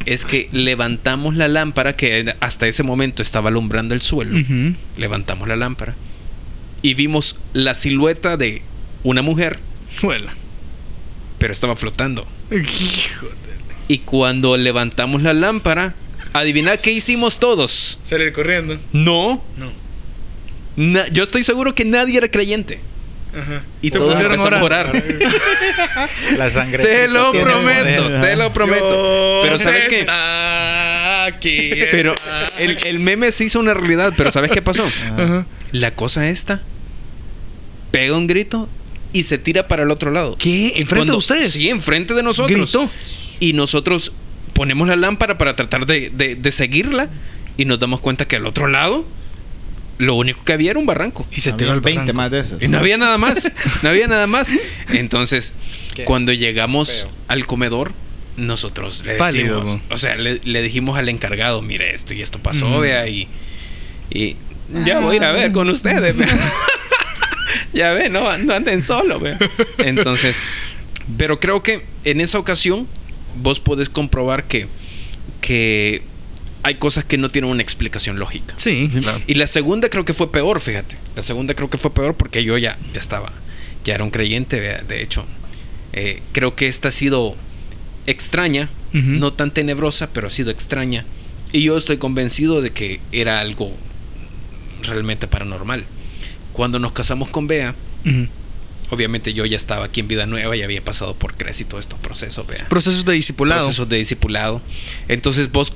es que levantamos la lámpara que hasta ese momento estaba alumbrando el suelo. Levantamos la lámpara y vimos la silueta de una mujer, Huela. pero estaba flotando. Y cuando levantamos la lámpara, adivina qué hicimos todos. Salir corriendo. No, No. na- yo estoy seguro que nadie era creyente. Ajá. Y Se todos pusieron a orar. <laughs> La sangre. Te lo prometo, te lo prometo. Pero sabes qué? Está aquí. Pero el, el meme se hizo una realidad, pero ¿sabes qué pasó? Ajá. La cosa esta pega un grito y se tira para el otro lado. ¿Qué? ¿Enfrente Cuando- de ustedes? Sí, enfrente de nosotros. Gritó. Y nosotros ponemos la lámpara para tratar de, de- de seguirla y nos damos cuenta que al otro lado lo único que había era un barranco. Y se Había tiró al 20 barranco. más de esos. Y no había nada más. No había nada más. <laughs> Entonces, Qué cuando llegamos feo. al comedor, nosotros le Pálido, decimos, o sea, le, le dijimos al encargado, mire esto y esto pasó, vea, y, y ya voy a ir a ver con ustedes. vea. <laughs> <laughs> ya ve, no, no anden solo, vea. Entonces, pero creo que en esa ocasión vos podés comprobar que, que hay cosas que no tienen una explicación lógica. Sí, claro. Y la segunda creo que fue peor, fíjate. La segunda creo que fue peor porque yo ya, ya estaba, ya era un creyente, de hecho. Eh, creo que esta ha sido extraña, no tan tenebrosa, pero ha sido extraña. Y yo estoy convencido de que era algo realmente paranormal. Cuando nos casamos con Bea, obviamente yo ya estaba aquí en Vida Nueva y había pasado por CRES y todos estos procesos, Bea Procesos de discipulado. procesos de discipulado. Entonces vos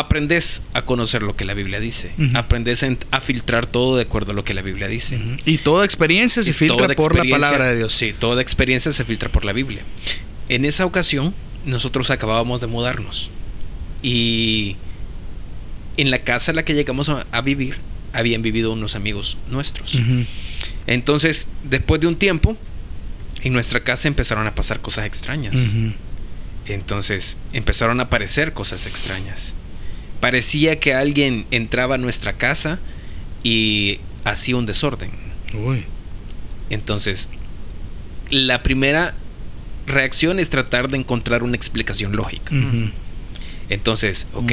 aprendes a conocer lo que la Biblia dice. Aprendes en- a filtrar todo de acuerdo a lo que la Biblia dice. Y toda experiencia se Y filtra por la palabra de Dios. Sí, toda experiencia se filtra por la Biblia. En esa ocasión, nosotros acabábamos de mudarnos. Y en la casa en la que llegamos a, a vivir, habían vivido unos amigos nuestros. Entonces, después de un tiempo, en nuestra casa empezaron a pasar cosas extrañas. Entonces empezaron a aparecer cosas extrañas. Parecía que alguien entraba a nuestra casa y hacía un desorden. Uy. Entonces, la primera reacción es tratar de encontrar una explicación lógica. Entonces, ok.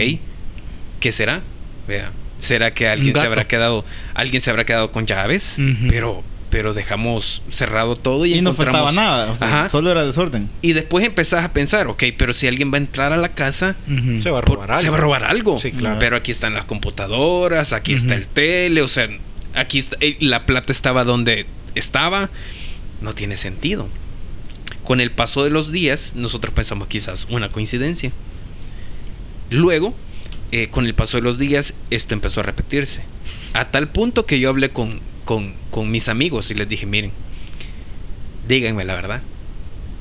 ¿qué será? Vea, ¿será que alguien se habrá quedado, alguien se habrá quedado con llaves? Pero, pero dejamos cerrado todo y, Y no faltaba nada. O sea, Ajá. solo era desorden. Y después empezás a pensar, ok, pero si alguien va a entrar a la casa. Se va a por- robar algo. se va a robar algo. Sí, claro. Pero aquí están las computadoras, aquí está el tele, o sea, aquí está, eh, la plata estaba donde estaba. No tiene sentido. Con el paso de los días, nosotros pensamos quizás una coincidencia. Luego, eh, con el paso de los días, esto empezó a repetirse. A tal punto que yo hablé con, con, con mis amigos y les dije, miren, díganme la verdad.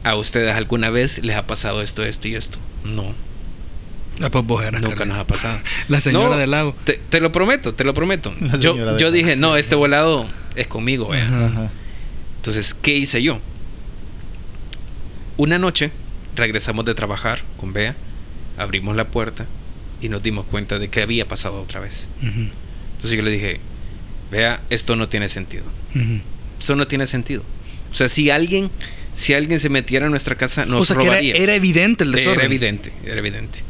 ¿A ustedes alguna vez les ha pasado esto, esto y esto? No, Ah, pues vos eras, nunca nos ha pasado. <laughs> La señora No, del lago. Te, te lo prometo, te lo prometo. Yo, dije, no, este volado es conmigo. vea". Ajá. Ajá. Entonces, ¿qué hice yo? Una noche regresamos de trabajar con Bea, abrimos la puerta y nos dimos cuenta de que había pasado otra vez. Ujú. Entonces yo le dije, Bea, esto no tiene sentido. Ujú. Esto no tiene sentido. O sea, si alguien, si alguien se metiera a nuestra casa, nos o sea, que era, robaría. era evidente el desorden. Era evidente, era evidente.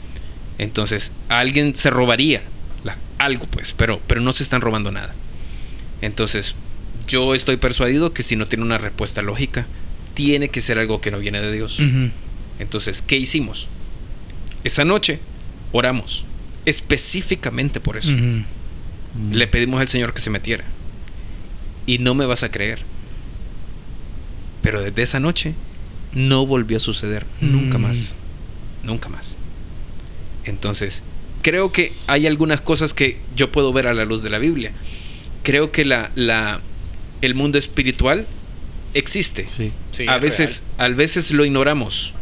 Entonces, alguien se robaría la- algo, pues, pero, pero no se están robando nada. Entonces, yo estoy persuadido que si no tiene una respuesta lógica, tiene que ser algo que no viene de Dios. Entonces, ¿qué hicimos? Esa noche oramos específicamente por eso. Le pedimos al Señor que se metiera. Y no me vas a creer. Pero desde esa noche no volvió a suceder. Nunca Mm. más. Nunca más. Entonces, creo que hay algunas cosas que yo puedo ver a la luz de la Biblia. Creo que la, la, el mundo espiritual existe. Sí. Sí, a es veces, a veces lo ignoramos.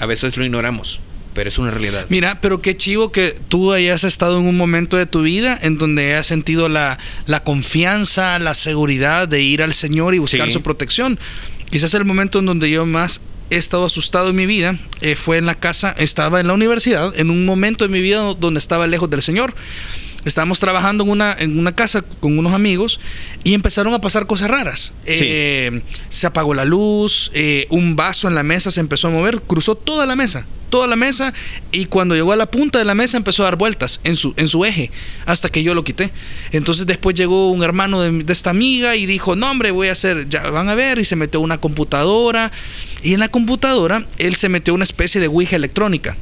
A veces lo ignoramos. Pero es una realidad. Mira, pero qué chivo que tú hayas estado en un momento de tu vida en donde has sentido la, la confianza, la seguridad de ir al Señor y buscar Sí. su protección. Quizás el momento en donde yo más he estado asustado en mi vida eh, fue en la casa, estaba en la universidad, en un momento de mi vida donde estaba lejos del Señor. Estábamos trabajando en una, en una casa con unos amigos y empezaron a pasar cosas raras. Sí. Eh, se apagó la luz, eh, un vaso en la mesa se empezó a mover, cruzó toda la mesa, toda la mesa y cuando llegó a la punta de la mesa empezó a dar vueltas en su, en su eje hasta que yo lo quité. Entonces después llegó un hermano de, de esta amiga y dijo, no hombre, voy a hacer, ya van a ver, y se metió una computadora y en la computadora él se metió una especie de Ouija electrónica.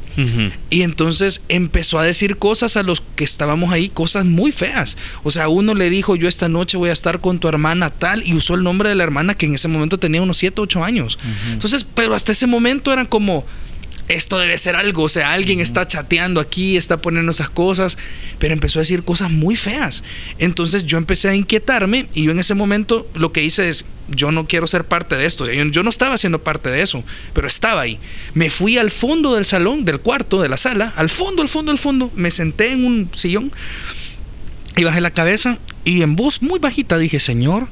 Y entonces empezó a decir cosas a los que estábamos ahí, cosas muy feas. O sea, uno le dijo, yo esta noche voy a estar con tu hermana tal, y usó el nombre de la hermana que en ese momento tenía unos 7, 8 años. Entonces, pero hasta ese momento eran como, esto debe ser algo, o sea, alguien está chateando aquí, está poniendo esas cosas, pero empezó a decir cosas muy feas. Entonces yo empecé a inquietarme y yo en ese momento lo que hice es, yo no quiero ser parte de esto, yo, no estaba siendo parte de eso, pero estaba ahí. Me fui al fondo del salón, del cuarto, de la sala, al fondo, al fondo, al fondo, me senté en un sillón y bajé la cabeza y en voz muy bajita dije, Señor,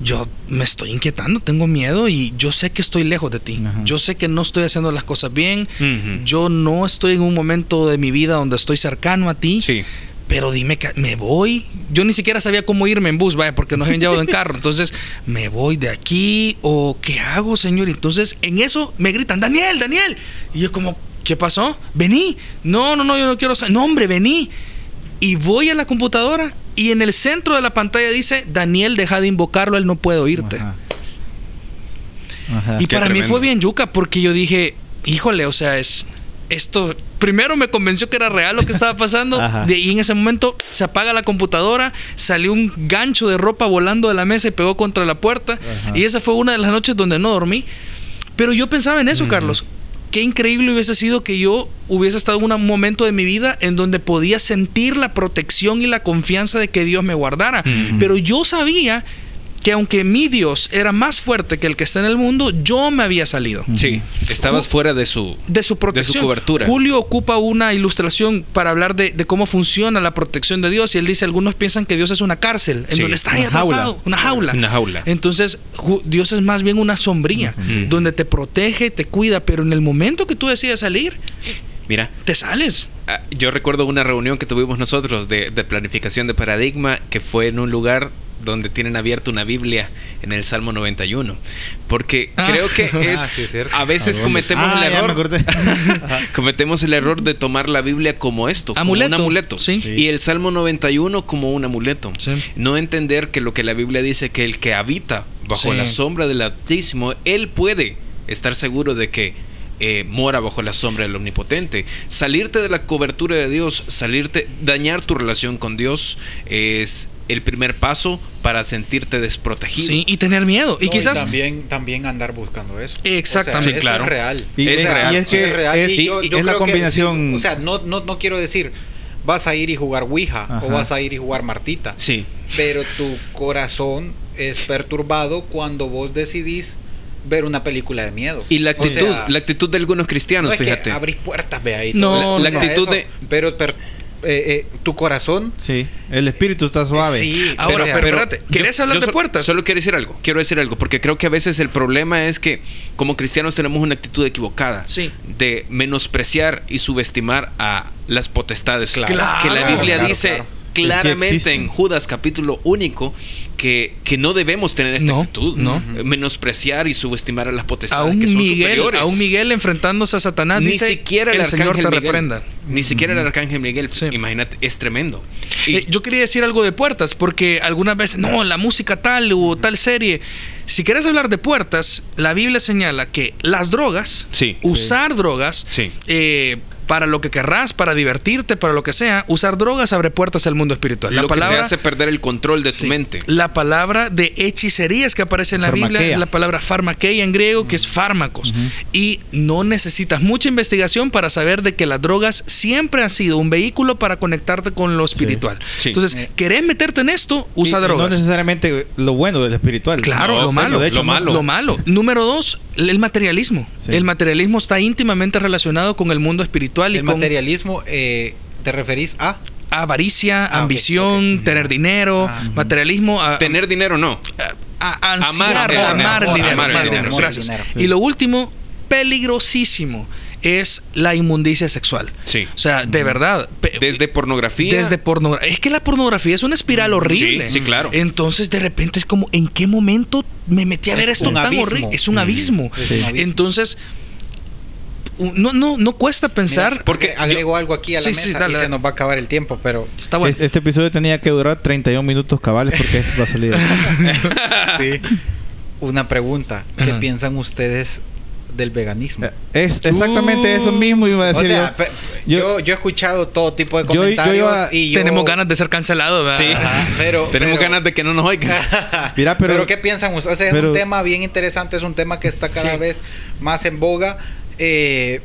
yo me estoy inquietando, tengo miedo y yo sé que estoy lejos de ti. Ajá. Yo sé que no estoy haciendo las cosas bien. Yo no estoy en un momento de mi vida donde estoy cercano a ti. Sí. Pero dime que me voy. Yo ni siquiera sabía cómo irme en bus, vaya, porque nos habían llevado en carro. <laughs> Entonces, ¿me voy de aquí o qué hago, señor? Entonces, en eso me gritan, Daniel, Daniel. Y yo como, ¿qué pasó? Vení. No, no, no, yo no quiero saber. No, hombre, vení. Y voy a la computadora y en el centro de la pantalla dice, Daniel, deja de invocarlo, él no puede oírte. Ajá. Ajá. Y Qué para mí fue bien yuca porque yo dije, híjole, o sea, es esto. Primero me convenció que era real lo que estaba pasando. <laughs> De, y en ese momento se apaga la computadora, salió un gancho de ropa volando de la mesa y pegó contra la puerta. Ajá. Y esa fue una de las noches donde no dormí. Pero yo pensaba en eso. Carlos. Qué increíble hubiese sido que yo hubiese estado en un momento de mi vida en donde podía sentir la protección y la confianza de que Dios me guardara. Pero yo sabía que aunque mi Dios era más fuerte que el que está en el mundo, yo me había salido Sí. Estabas Ju- fuera de su. de su protección. cobertura. Julio ocupa una ilustración para hablar de, de cómo funciona la protección de Dios y él dice, algunos piensan que Dios es una cárcel, en Sí, donde está ahí una jaula. una jaula. Una jaula. Entonces, ju- Dios es más bien una sombría, sombría. donde te protege, te cuida, pero en el momento que tú decides salir, Mira, Te sales. ah, yo recuerdo una reunión que tuvimos nosotros de, de planificación de paradigma que fue en un lugar donde tienen abierta una Biblia en el Salmo 91. Porque Ah. creo que <laughs> es... sí, es cierto. a veces cometemos Ah, el error. <laughs> cometemos el error de tomar la Biblia como esto, Amuleto, como un amuleto. sí. Sí. Y el Salmo 91 como un amuleto. Sí. No entender que lo que la Biblia dice que el que habita bajo Sí. la sombra del Altísimo, él puede estar seguro de que eh, mora bajo la sombra del Omnipotente. Salirte de la cobertura de Dios, salirte, dañar tu relación con Dios es el primer paso para sentirte desprotegido. Sí, y tener miedo. Y No, quizás. también, también andar buscando eso. Exactamente. O sea, Sí, claro. es real. Y, Es O sea, real. y es que es real. es, Y yo- y yo es la que combinación. o sea, no, no, no quiero decir vas a ir y jugar Ouija Ajá. o vas a ir y jugar Martita. Sí. Pero tu corazón es perturbado cuando vos decidís ver una película de miedo. Y la O actitud, sea, la actitud de algunos cristianos, no es fíjate. que abrís puertas, ve ahí. No, la actitud eso, de- Pero per- eh, eh, tu corazón... sí, el espíritu está suave. Sí, Ahora, pero- espérate, ¿querés hablar de so- puertas? Solo quiero decir algo, quiero decir algo, porque creo que a veces el problema es que como cristianos tenemos una actitud equivocada Sí. de menospreciar y subestimar a las potestades. Claro. que la Claro, Biblia claro, dice claro. Sí claramente en Judas capítulo único que, que no debemos tener esta No, actitud, no. Eh, menospreciar y subestimar a las potestades a un que son Miguel, superiores. a un Miguel enfrentándose a Satanás, ni dice, siquiera el, el Señor te Miguel. reprenda. Ni siquiera el arcángel Miguel, Sí. imagínate, es tremendo. Y- Eh, yo quería decir algo de puertas, porque algunas veces, no, la música tal o tal serie. Si quieres hablar de puertas, la Biblia señala que las drogas, Sí. usar drogas, Sí. eh, para lo que querrás, para divertirte, para lo que sea, usar drogas abre puertas al mundo espiritual. La lo que palabra te hace perder el control de Sí. mente. La palabra de hechicerías que aparece en la Biblia es la palabra farmaqueia en griego, que es fármacos. Y no necesitas mucha investigación para saber de que las drogas siempre han sido un vehículo para conectarte con lo espiritual. Sí. Entonces, ¿querés meterte en esto? Usa Y- drogas. No necesariamente lo bueno del espiritual. Claro, No, lo malo. de hecho, lo malo. Lo malo. Número dos, el materialismo. Sí. El materialismo está íntimamente relacionado con el mundo espiritual y el con materialismo, eh, ¿te referís a? avaricia, Ah, ambición, tener dinero, Ah. materialismo. a- Tener dinero no. a, a ansiar, Amar amar, el dinero, amar el amar dinero. el amar el dinero, dinero, sí. Gracias. Dinero. Y lo último, peligrosísimo, es la inmundicia sexual. Sí. O sea, de verdad. Desde pornografía. desde pornografía. Es que la pornografía es una espiral horrible. Sí, sí, claro. Entonces, de repente es como, ¿en qué momento me metí a ver Es esto tan abismo. horrible? Es un abismo. Es un abismo. Entonces, no, no, no cuesta pensar. Mira, porque agrego algo aquí a la Sí, mesa sí, y dale, se dale. nos va a acabar el tiempo, pero está bueno. Es- este episodio tenía que durar 31 minutos cabales porque va a salir. <laughs> sí. Una pregunta, ¿qué Ajá. piensan ustedes del veganismo? Eh, es exactamente eso mismo iba a O decir sea, yo. Yo- yo, he escuchado todo tipo de Yo- yo comentarios iba- y yo- Tenemos ganas de ser cancelados, ¿verdad? Sí. Ajá, pero, Tenemos pero- ganas de que no nos oigan. <laughs> Mira, pero- ¿qué piensan ustedes? O sea, es pero- un tema bien interesante, es un tema que está cada Sí. vez más en boga. Eh,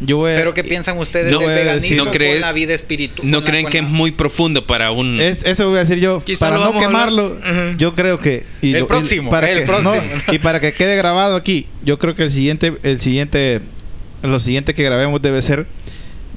Yo voy a- pero ¿qué piensan ustedes no del a veganismo decir- ¿No crees- con la vida espiritual? ¿No creen que es muy profundo para un... Es, eso voy a decir yo. Quizá para no quemarlo, yo creo que. y El lo- y próximo, para el que, próximo. no, <laughs> y para que quede grabado aquí, yo creo que el siguiente, el siguiente, lo siguiente que grabemos debe ser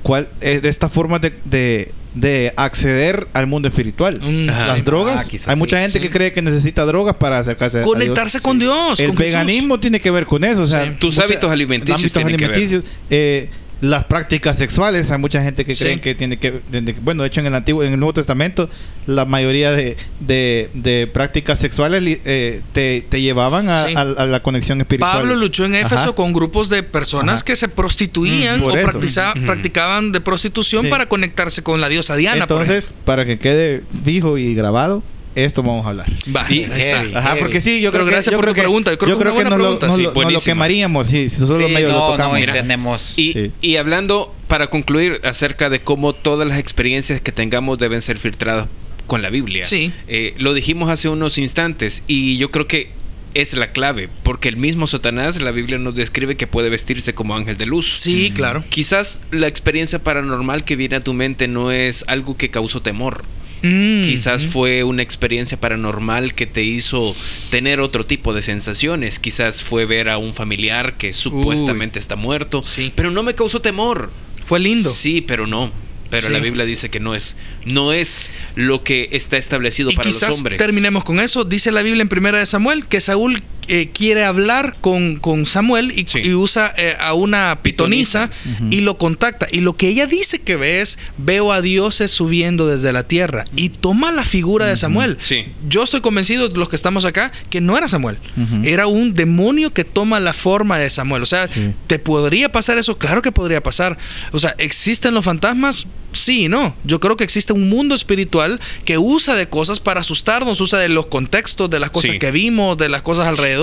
cuál es de esta forma de, de, de acceder al mundo espiritual. Mm, Las sí. drogas. Ah, hay sí, mucha gente sí. que cree que necesita drogas para acercarse a Dios. Conectarse con Dios. El con Jesús. veganismo tiene que ver con eso. O sea, Sí. Tus hábitos alimenticios hábitos tienen que ver. alimenticios, eh, las prácticas sexuales, hay mucha gente que Sí. creen que tiene que, bueno, de hecho en el antiguo, en el Nuevo Testamento, la mayoría de, de, de prácticas sexuales eh, te, te llevaban a, Sí. a- a la conexión espiritual. Pablo luchó en Éfeso Ajá. con grupos de personas Ajá. que se prostituían Mm, o practiza- practicaban de prostitución Sí. para conectarse con la diosa Diana. por Entonces, para que quede fijo y grabado, esto vamos a hablar. Va, Y- ahí está. heavy. Ajá, porque sí, yo Pero creo que gracias yo por creo tu que- pregunta. Yo creo que no lo, pregunta. no Sí, lo- no lo buenísima. quemaríamos si, si solo Sí, medio no, lo no, tocamos. tenemos... Y, Sí. y hablando, para concluir, acerca de cómo todas las experiencias que tengamos deben ser filtradas con la Biblia. Sí. Eh, lo dijimos hace unos instantes y yo creo que es la clave, porque el mismo Satanás, la Biblia nos describe que puede vestirse como ángel de luz. Sí, claro. Quizás la experiencia paranormal que viene a tu mente no es algo que causó temor. Mm, Quizás mm. fue una experiencia paranormal que te hizo tener otro tipo de sensaciones. Quizás fue ver a un familiar que supuestamente está muerto. Sí. Pero no me causó temor. Fue lindo. Sí, pero no. Pero Sí. la Biblia dice que no es, no es lo que está establecido Y para quizás los hombres. terminemos con eso. Dice la Biblia en Primera de Samuel que Saúl eh, quiere hablar con, con Samuel y, Sí. y usa eh, a una pitonisa Pitonisa. y lo contacta. Y lo que ella dice que ve es, veo a dioses subiendo desde la tierra. Y toma la figura de Samuel. Sí. Yo estoy convencido, los que estamos acá, que no era Samuel. Era un demonio que toma la forma de Samuel. O sea, Sí. ¿te podría pasar eso? Claro que podría pasar. O sea, ¿existen los fantasmas? Sí y no. Yo creo que existe un mundo espiritual que usa de cosas para asustarnos, usa de los contextos, de las cosas que vimos, de las cosas alrededor,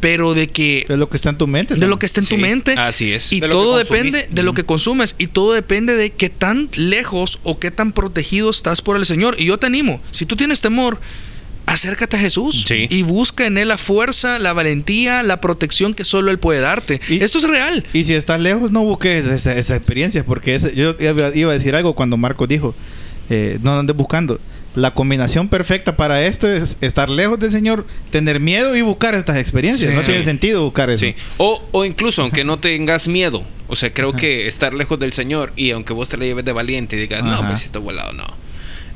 pero de que Es lo que está en tu mente. de lo que está en tu mente. así es. Y De todo depende de lo que consumes. Y todo depende de qué tan lejos o qué tan protegido estás por el Señor. Y yo te animo, si tú tienes temor, acércate a Jesús Sí. y busca en Él la fuerza, la valentía, la protección que solo Él puede darte. Y- Esto es real. Y si estás lejos, no busques esa, esa experiencia, porque yo iba iba a decir algo cuando Marco dijo, eh, no andes buscando. La combinación perfecta para esto es estar lejos del Señor, tener miedo y buscar estas experiencias. Sí. No tiene sentido buscar eso. Sí. O, o incluso, aunque no tengas miedo. O sea, creo que estar lejos del Señor y aunque vos te la lleves de valiente y digas, no, pues si está volado, no.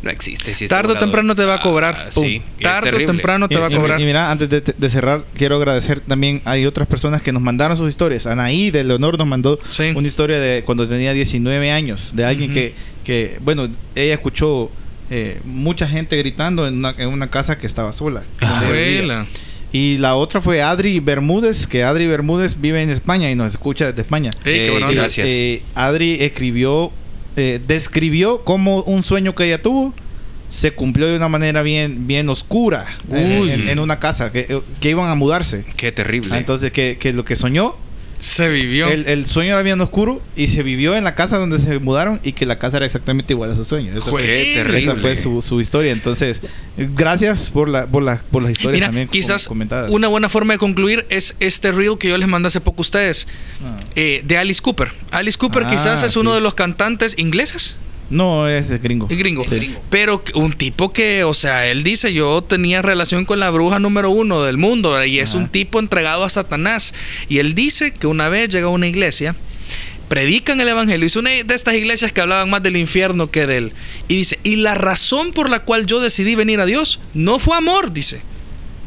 No existe. Si Tarde o temprano te va a Ah, cobrar. sí. Y es Tarde o temprano te Y- va a y- cobrar. Y, mira, antes de, de cerrar, quiero agradecer también. Hay otras personas que nos mandaron sus historias. Anaí de Leonor nos mandó Sí. una historia de cuando tenía 19 años, de alguien que, que, bueno, ella escuchó eh, mucha gente gritando en una, en una casa que estaba sola. Abuela. Y la otra fue Adri Bermúdez, que Adri Bermúdez vive en España y nos escucha desde España. Ey, qué Eh, onda. gracias. eh, Adri escribió, eh, describió cómo un sueño que ella tuvo se cumplió de una manera bien, bien oscura en, Uy. en- en una casa que, que iban a mudarse. Qué terrible. Ah, Entonces, que, que lo que soñó, Se vivió. el, el sueño era bien oscuro y se vivió en la casa donde se mudaron y que la casa era exactamente igual a su sueño. Esa fue- Qué Joder. terrible. esa fue su, su historia. Entonces, gracias por, la, por, la, por las historias Mira, también quizás comentadas. una buena forma de concluir es este reel que yo les mandé hace poco a ustedes, Ah. eh, de Alice Cooper. Alice Cooper Ah, quizás es uno de los cantantes ingleses. No, es gringo. Es gringo. Sí. Pero un tipo que, o sea, él dice, yo tenía relación con la bruja número uno del mundo y es Ajá. un tipo entregado a Satanás. Y él dice que una vez llega a una iglesia, predican el evangelio, es una de estas iglesias que hablaban más del infierno que de él. Y dice, y la razón por la cual yo decidí venir a Dios no fue amor, dice.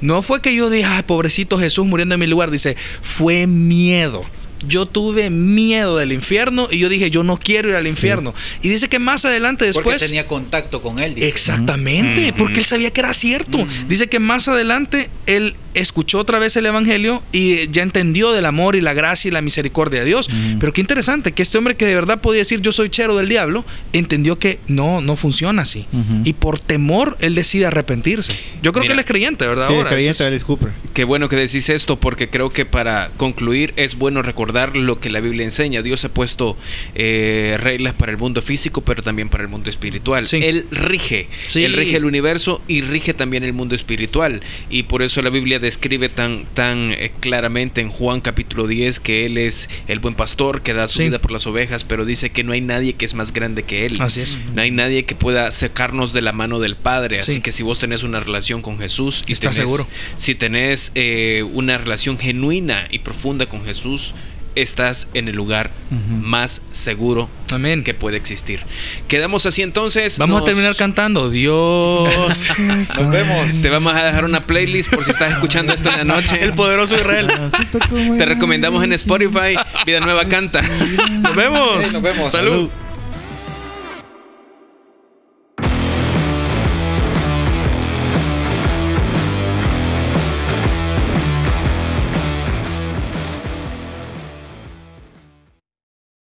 No fue que yo dije, ay, pobrecito Jesús muriendo en mi lugar, dice, fue miedo. Yo tuve miedo del infierno y yo dije, yo no quiero ir al infierno. Y dice que más adelante Porque después... tenía contacto con él. dice. Exactamente, porque él sabía que era cierto. Dice que más adelante él escuchó otra vez el Evangelio y ya entendió del amor y la gracia y la misericordia de Dios. Pero qué interesante que este hombre que de verdad podía decir yo soy chero del diablo, entendió que no, no funciona así. Ujú. Y por temor él decide arrepentirse. Yo creo Mira. que él es creyente, ¿verdad? Sí, Ahora, creyente es- Cooper. Qué bueno que decís esto porque creo que para concluir es bueno recordar lo que la Biblia enseña. Dios ha puesto eh, reglas para el mundo físico, pero también para el mundo espiritual. Sí. Él rige, Sí. él rige el universo y rige también el mundo espiritual. Y por eso la Biblia describe tan, tan eh, claramente en Juan capítulo 10 que Él es el buen pastor que da su Sí. vida por las ovejas, pero dice que no hay nadie que es más grande que Él. Así es. No hay nadie que pueda sacarnos de la mano del Padre. Así Sí. que si vos tenés una relación con Jesús y Estás tenés- seguro. si tenés eh, una relación genuina y profunda con Jesús, estás en el lugar más seguro Amén. que puede existir. Quedamos así entonces. Vamos a terminar cantando. Dios. <laughs> Nos vemos. Te vamos a dejar una playlist por si estás escuchando esto en la noche. el poderoso Israel. Te recomendamos en Spotify Vida Nueva Canta. Nos vemos. Sí, nos vemos. Salud. Salud.